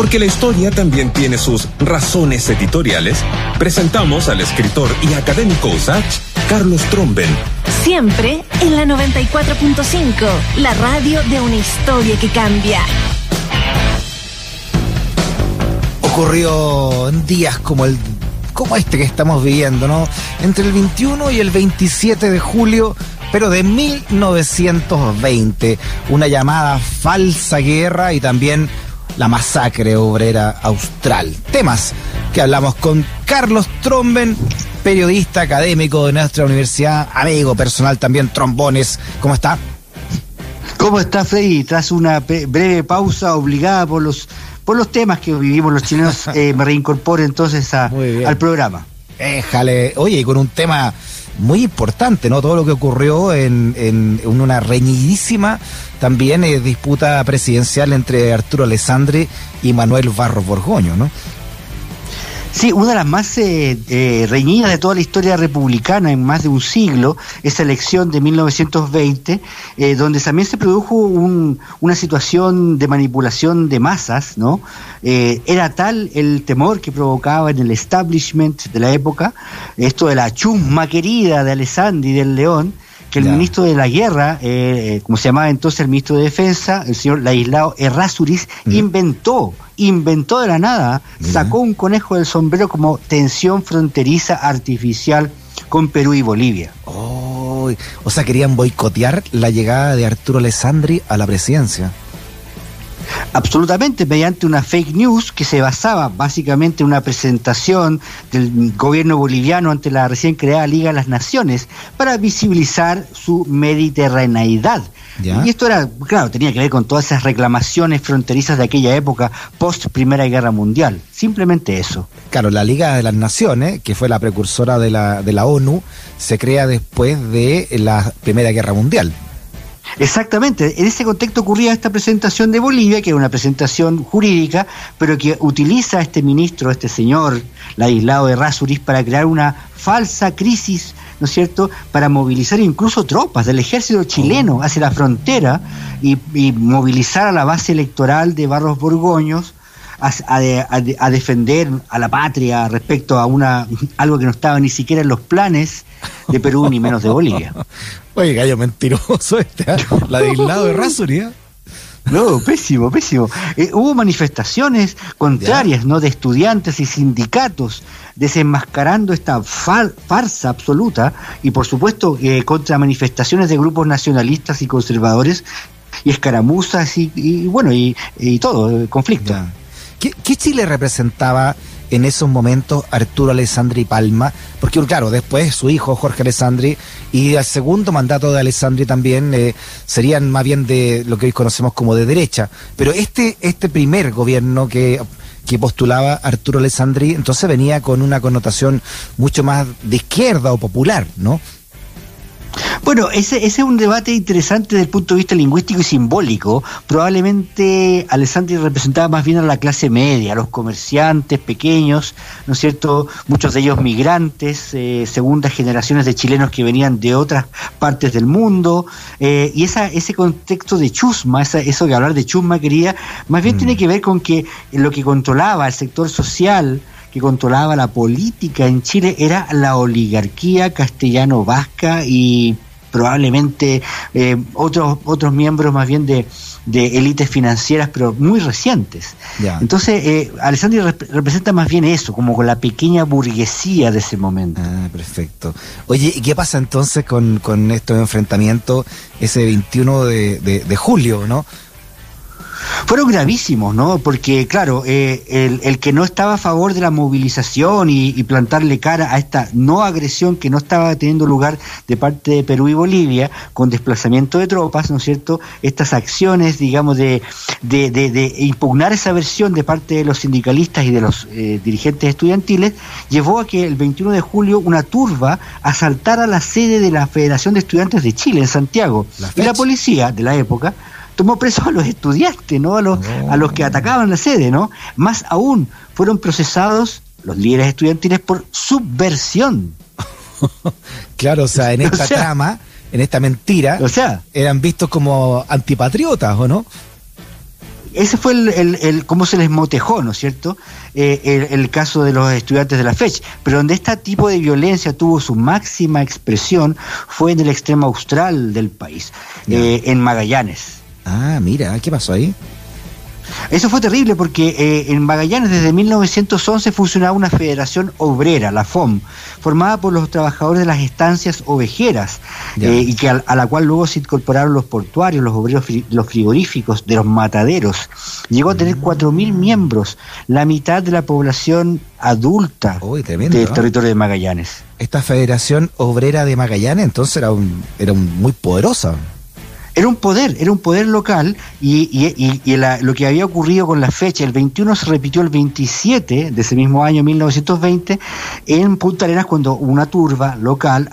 Porque la historia también tiene sus razones editoriales, presentamos al escritor y académico USACH, Carlos Tromben. Siempre en la 94.5, la radio de una historia que cambia. Ocurrió en días como el como este que estamos viviendo, ¿no? Entre el 21 y el 27 de julio pero de 1920. Una llamada falsa guerra y también la masacre obrera austral. Temas que hablamos con Carlos Tromben, periodista académico de nuestra universidad, amigo personal también, trombones. ¿Cómo está? ¿Cómo está Freddy? Tras una breve pausa obligada por los por los temas que vivimos los chilenos, eh, me reincorporo entonces al programa. Éjale, oye, con un tema muy importante, ¿no? Todo lo que ocurrió en, en, una reñidísima también eh, disputa presidencial entre Arturo Alessandri y Manuel Barros Borgoño, ¿no? Sí, una de las más eh, eh, reñidas de toda la historia republicana en más de un siglo, esa elección de 1920, eh, donde también se produjo una situación de manipulación de masas, ¿no? era tal el temor que provocaba en el establishment de la época, esto de la chusma querida de Alessandri del León, que el ministro de la Guerra, eh, eh, como se llamaba entonces el ministro de Defensa, el señor Laislao Errázuriz, inventó, inventó de la nada, sacó un conejo del sombrero como tensión fronteriza artificial con Perú y Bolivia. Oh, o sea, querían boicotear la llegada de Arturo Alessandri a la presidencia absolutamente mediante una fake news que se basaba básicamente en una presentación del gobierno boliviano ante la recién creada Liga de las Naciones para visibilizar su mediterraneidad. Y esto era, claro, tenía que ver con todas esas reclamaciones fronterizas de aquella época, post Primera Guerra Mundial. Simplemente eso. Claro, la Liga de las Naciones, que fue la precursora de la, de la ONU, se crea después de la Primera Guerra Mundial. Exactamente, en ese contexto ocurría esta presentación de Bolivia, que es una presentación jurídica, pero que utiliza a este ministro, este señor Ladislao de Rasuris, para crear una falsa crisis, ¿no es cierto?, para movilizar incluso tropas del ejército chileno oh. hacia la frontera y, movilizar a la base electoral de Barros Borgoños a, defender a la patria respecto a una algo que no estaba ni siquiera en los planes de Perú ni menos de Bolivia. Oye, gallo mentiroso este, ¿eh? la de lado de Rasuria. ¿eh? No, pésimo, pésimo. Eh, hubo manifestaciones contrarias, ¿no? De estudiantes y sindicatos desenmascarando esta farsa absoluta y, por supuesto, contra manifestaciones de grupos nacionalistas y conservadores y escaramuzas y, bueno, y, todo, conflicto. ¿Qué, ¿Qué, Chile representaba en esos momentos Arturo Alessandri Palma, porque claro, después su hijo Jorge Alessandri y el segundo mandato de Alessandri también eh, serían más bien de lo que hoy conocemos como de derecha, pero este, este primer gobierno que que postulaba Arturo Alessandri, entonces venía con una connotación mucho más de izquierda o popular, ¿no? Bueno, ese, es un debate interesante desde el punto de vista lingüístico y simbólico. Probablemente Alessandri representaba más bien a la clase media, a los comerciantes pequeños, ¿no es cierto? Muchos de ellos migrantes, eh, segundas generaciones de chilenos que venían de otras partes del mundo. Eh, y esa, ese contexto de chusma, eso que hablar de chusma quería, más bien mm. tiene que ver con que lo que controlaba el sector social, que controlaba la política en Chile era la oligarquía castellano-vasca y probablemente eh, otros otros miembros más bien de, de élites financieras, pero muy recientes. Entonces, eh, Alessandri representa más bien eso, como con la pequeña burguesía de ese momento. Ah, perfecto. Oye, ¿y qué pasa entonces con, con estos enfrentamientos ese 21 de, de, de julio, no? Fueron gravísimos, ¿no? Porque, claro, eh, el, el, que no estaba a favor de la movilización y, plantarle cara a esta no agresión que no estaba teniendo lugar de parte de Perú y Bolivia, con desplazamiento de tropas, ¿no es cierto? Estas acciones, digamos, de, de, de, impugnar esa versión de parte de los sindicalistas y de los eh, dirigentes estudiantiles, llevó a que el 21 de julio una turba asaltara la sede de la Federación de Estudiantes de Chile en Santiago. y la policía de la época tomó presos a los estudiantes, ¿no? A los, a los que atacaban la sede, ¿no? Más aún, fueron procesados los líderes estudiantiles por subversión. claro, o sea, en esta trama, en esta mentira, o sea, eran vistos como antipatriotas, ¿o no? ese fue el, el, cómo se les motejó, ¿no es cierto? Eh, el, caso de los estudiantes de la FECH. Pero donde este tipo de violencia tuvo su máxima expresión fue en el extremo austral del país, eh, en Magallanes. Ah, mira, ¿qué pasó ahí? Eso fue terrible porque eh, en Magallanes desde 1911 funcionaba una federación obrera, la FOM, formada por los trabajadores de las estancias ovejeras eh, y que a, la cual luego se incorporaron los portuarios, los obreros, los frigoríficos, de los mataderos. Llegó a tener 4.000 mm. miembros, la mitad de la población adulta del territorio de Magallanes. Esta federación obrera de Magallanes entonces era, un, era muy poderosa. Era un poder, era un poder local y, y, y lo que había ocurrido con la fecha, el 21 se repitió el 27 de ese mismo año, 1920, en Punta Arenas cuando una turba local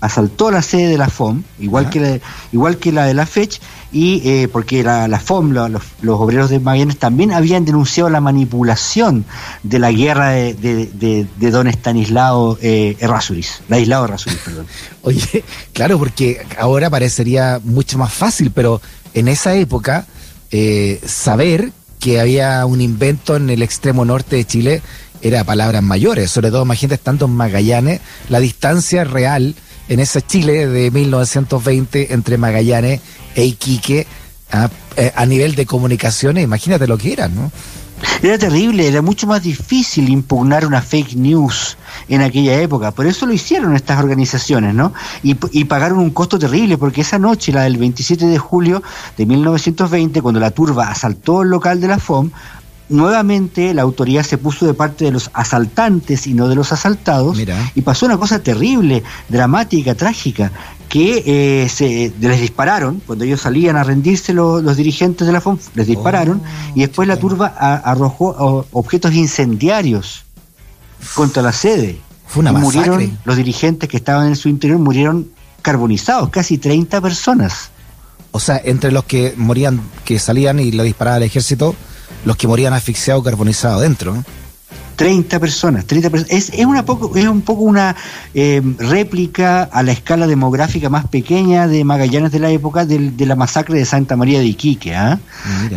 asaltó la sede de la FOM, igual, que la, igual que la de la FECH, y eh, porque la, la FOM, los, obreros de Magallanes también habían denunciado la manipulación de la guerra de, de, don Estanislao eh, Errázuriz, Ladislao Errázuriz, perdón. Oye, claro, porque ahora parecería mucho más fácil, pero en esa época eh, saber que había un invento en el extremo norte de Chile era palabras mayores, sobre todo imagínate estando en Magallanes, la distancia real en ese Chile de 1920 entre Magallanes e Iquique a, eh, a nivel de comunicaciones, imagínate lo que era, ¿no? Era terrible, era mucho más difícil impugnar una fake news en aquella época. Por eso lo hicieron estas organizaciones, ¿no? Y, y, pagaron un costo terrible, porque esa noche, la del 27 de julio de 1920, cuando la turba asaltó el local de la FOM, nuevamente la autoridad se puso de parte de los asaltantes y no de los asaltados y pasó una cosa terrible, dramática, trágica, que eh, se les dispararon cuando ellos salían a rendirse los dirigentes de la FOM, les dispararon oh, y después la turba arrojó objetos incendiarios contra la sede. Fue una murieron los dirigentes que estaban en su interior murieron carbonizados, casi 30 personas. O sea, entre los que morían, que salían y lo disparaba el ejército, los que morían asfixiados carbonizados dentro. 30 personas, 30 personas. Es, es, una poco, es un poco una eh, réplica a la escala demográfica más pequeña de Magallanes de la época de la masacre de Santa María de Iquique. ¿ah?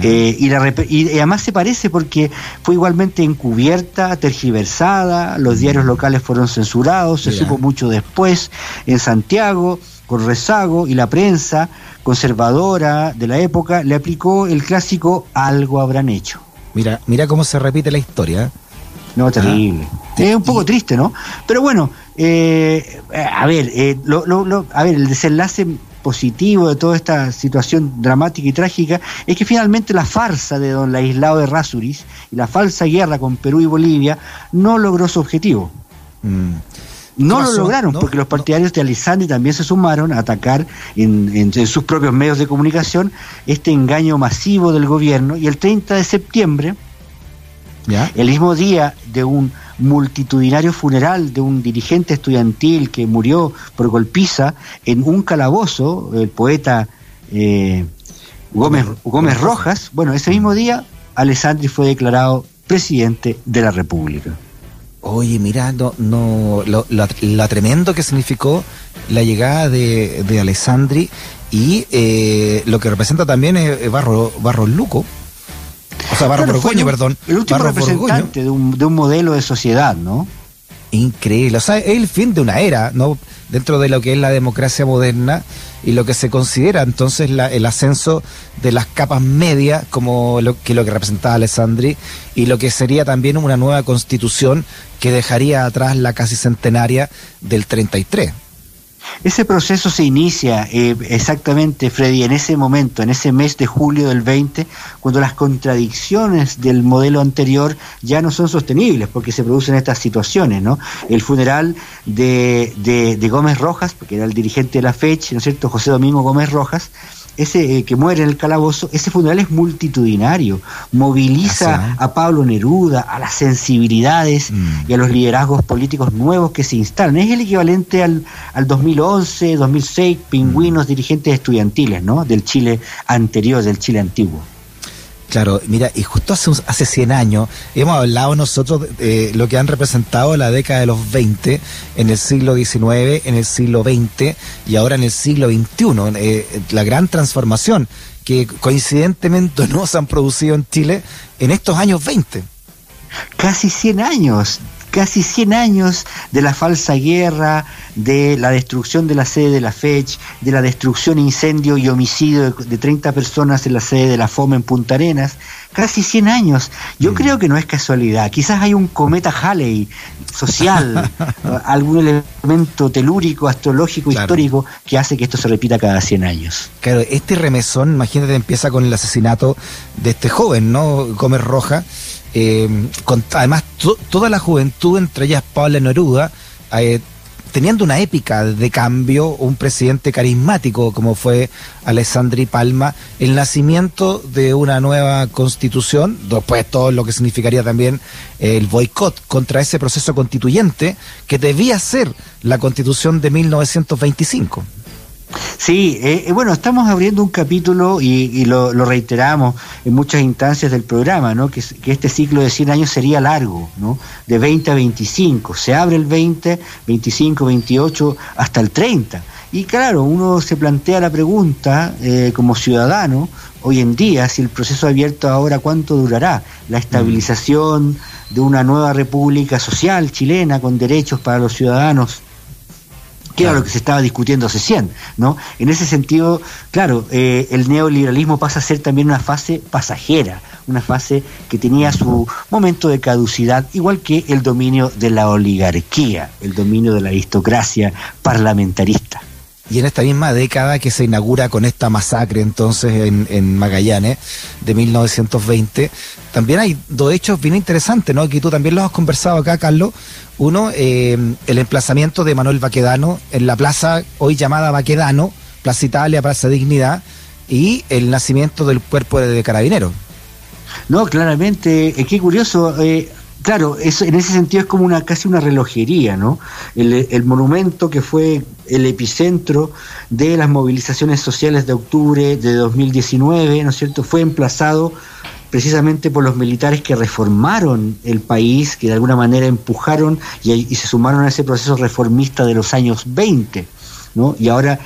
Eh, y, la, y, además se parece porque fue igualmente encubierta, tergiversada, los diarios locales fueron censurados, se supo mucho después en Santiago, con rezago, y la prensa conservadora de la época le aplicó el clásico algo habrán hecho. Mira, mira cómo se repite la historia. ¿eh? No, terrible. es un poco triste, ¿no? Pero bueno, eh, a ver, eh, lo, lo, a ver, el desenlace positivo de toda esta situación dramática y trágica es que finalmente la farsa de don Laislao de Rasuris y la falsa guerra con Perú y Bolivia no logró su objetivo. Mm. No lo lograron porque los partidarios de Alisandi también se sumaron a atacar en, sus propios medios de comunicación este engaño masivo del gobierno. Y el 30 de septiembre, el mismo día de un multitudinario funeral de un dirigente estudiantil que murió por golpiza en un calabozo, el poeta eh, Gómez, Gómez Rojas, bueno, ese mismo día Alessandri fue declarado presidente de la República. Oye, mira, no, no lo, la, tremendo que significó la llegada de, de Alessandri y eh, lo que representa también es Barro, Barro Luco. O sea, Barro Borgoño, perdón. El último representante de un, de un modelo de sociedad, ¿no? Increíble. O sea, es el fin de una era, ¿no? Dentro de lo que es la democracia moderna y lo que se considera entonces el ascenso de las capas medias, como lo que, lo que representaba Alessandri, y lo que sería también una nueva constitución que dejaría atrás la casi centenaria del 33. Ese proceso se inicia eh, exactamente, Freddy, en ese momento, en ese mes de julio del 20, cuando las contradicciones del modelo anterior ya no son sostenibles, porque se producen estas situaciones, ¿no? El funeral de, de, de Gómez Rojas, porque era el dirigente de la fecha, ¿no es cierto?, José Domingo Gómez Rojas, ese eh, que muere en el calabozo, ese funeral es multitudinario, moviliza a Pablo Neruda, a las sensibilidades mm. y a los liderazgos políticos nuevos que se instalan. Es el equivalente al, al 2011, 2006, pingüinos, mm. dirigentes estudiantiles, ¿no? Del Chile anterior, del Chile antiguo. Claro, mira, y justo hace, hace 100 años hemos hablado nosotros de lo que han representado la década de los 20 en el siglo XIX, en el siglo XX y ahora en el siglo XXI, eh, la gran transformación que coincidentemente no se han producido en Chile en estos años 20. Casi 100 años, casi 100 años de la falsa guerra, de la destrucción de la sede de la FECH, de la destrucción, incendio y homicidio de, 30 personas en la sede de la FOME en Punta Arenas, casi 100 años. Yo mm. creo que no es casualidad, quizás hay un cometa Halley social, algún elemento telúrico, astrológico, histórico que hace que esto se repita cada 100 años. Claro, este remesón, imagínate, empieza con el asesinato de este joven, ¿no? Gómez Roja eh, además toda la juventud, entre ellas Paula Neruda, eh, teniendo una épica de cambio, un presidente carismático como fue Alessandri Palma, el nacimiento de una nueva constitución, después todo lo que significaría también el boicot contra ese proceso constituyente que debía ser la constitución de 1925. Sí, eh, eh, bueno, estamos abriendo un capítulo y, lo, reiteramos en muchas instancias del programa, ¿no? Que, este ciclo de 100 años sería largo, ¿no? De 20 a 25. Se abre el 20, 25, 28, hasta el 30. Y claro, uno se plantea la pregunta eh, como ciudadano, hoy en día, si el proceso abierto ahora, ¿cuánto durará? La estabilización de una nueva república social chilena con derechos para los ciudadanos que era lo que se estaba discutiendo hace 100, ¿no? En ese sentido, claro, eh, el neoliberalismo pasa a ser también una fase pasajera, una fase que tenía su momento de caducidad, igual que el dominio de la oligarquía, el dominio de la aristocracia parlamentarista. Y en esta misma década que se inaugura con esta masacre entonces en, Magallanes de 1920, también hay dos hechos bien interesantes, ¿no? Que tú también los has conversado acá, Carlos. Uno, eh, el emplazamiento de Manuel Baquedano en la plaza hoy llamada Baquedano, Plaza Italia, Plaza Dignidad, y el nacimiento del cuerpo de, carabineros. No, claramente, eh, qué curioso. Eh, claro, eso, en ese sentido es como una casi una relojería, ¿no? El, monumento que fue el epicentro de las movilizaciones sociales de octubre de 2019, ¿no es cierto? Fue emplazado precisamente por los militares que reformaron el país, que de alguna manera empujaron y, se sumaron a ese proceso reformista de los años 20. ¿no? Y ahora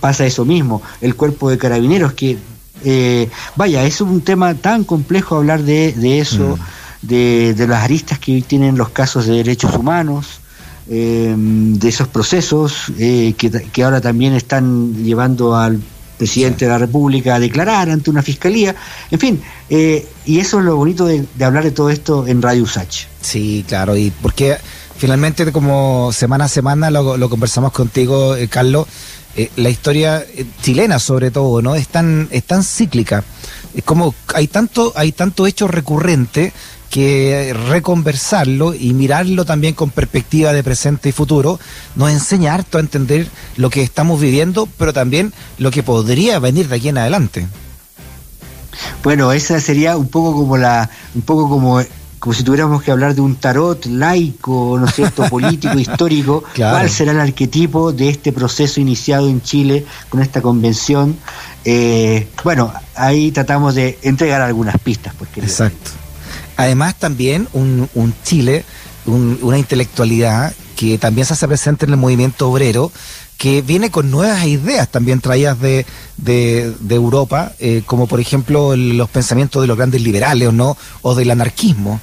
pasa eso mismo, el cuerpo de carabineros que, eh, vaya, es un tema tan complejo hablar de, eso. Mm de, las aristas que hoy tienen los casos de derechos humanos, eh, de esos procesos eh, que, ahora también están llevando al presidente de la República a declarar ante una fiscalía, en fin, eh, y eso es lo bonito de, hablar de todo esto en Radio Usach. Sí, claro, y porque finalmente como semana a semana lo, conversamos contigo, Carlos, la historia chilena sobre todo, ¿no? Es tan, es tan cíclica. Es como hay tanto, hay tanto hecho recurrente que reconversarlo y mirarlo también con perspectiva de presente y futuro nos enseña harto a entender lo que estamos viviendo, pero también lo que podría venir de aquí en adelante. Bueno, esa sería un poco como la, un poco como como si tuviéramos que hablar de un tarot laico, ¿no es cierto?, político, histórico, ¿cuál será el arquetipo de este proceso iniciado en Chile con esta convención? Eh, bueno, ahí tratamos de entregar algunas pistas. Pues, Exacto. Además también un, Chile, una intelectualidad que también se hace presente en el movimiento obrero, que viene con nuevas ideas también traídas de, Europa, eh, como por ejemplo los pensamientos de los grandes liberales no, o del anarquismo.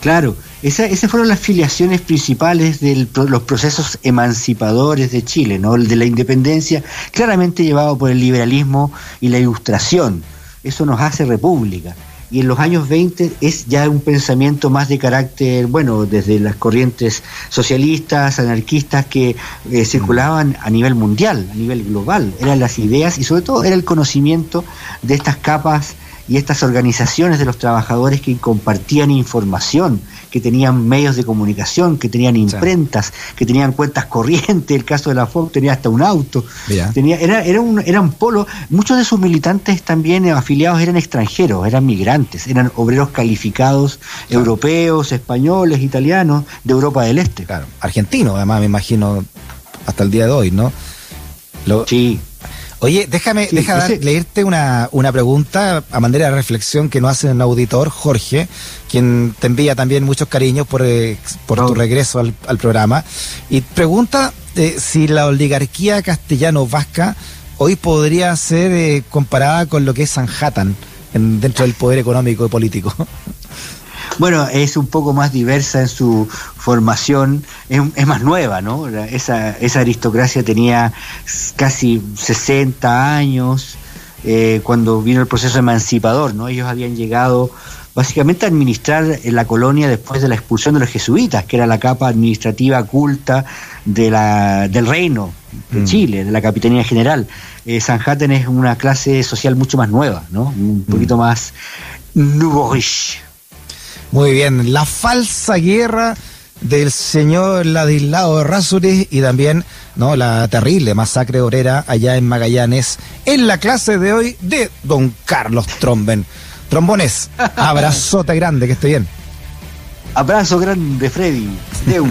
Claro, esas fueron las filiaciones principales de los procesos emancipadores de Chile, ¿no? El de la independencia, claramente llevado por el liberalismo y la ilustración. Eso nos hace república y en los años 20 es ya un pensamiento más de carácter, bueno, desde las corrientes socialistas, anarquistas que eh, circulaban a nivel mundial, a nivel global, eran las ideas y sobre todo era el conocimiento de estas capas y estas organizaciones de los trabajadores que compartían información, que tenían medios de comunicación, que tenían imprentas, que tenían cuentas corrientes, el caso de la FOC tenía hasta un auto, tenía, era, era un, eran polo, muchos de sus militantes también afiliados eran extranjeros, eran migrantes, eran obreros calificados europeos, españoles, italianos, de Europa del Este. Claro, argentinos además me imagino hasta el día de hoy, ¿no? sí. Oye, déjame, deja leerte una, una pregunta a manera de reflexión que nos hace un auditor, Jorge, quien te envía también muchos cariños por, eh, por tu regreso al, al, programa. Y pregunta eh, si la oligarquía castellano-vasca hoy podría ser eh, comparada con lo que es Sanhattan en, dentro del poder económico y político. Bueno, es un poco más diversa en su formación, es, más nueva, ¿no? Esa, esa aristocracia tenía casi 60 años eh, cuando vino el proceso emancipador, ¿no? Ellos habían llegado básicamente a administrar la colonia después de la expulsión de los jesuitas, que era la capa administrativa culta de la, del reino de mm. Chile, de la Capitanía General. Eh, Sanhattan es una clase social mucho más nueva, ¿no? Un mm. poquito más nouveau muy bien, la falsa guerra del señor Ladislao Rázuriz y también no la terrible masacre obrera allá en Magallanes en la clase de hoy de don Carlos Tromben. Trombones, abrazote grande, que esté bien. Abrazo grande, Freddy. Deu.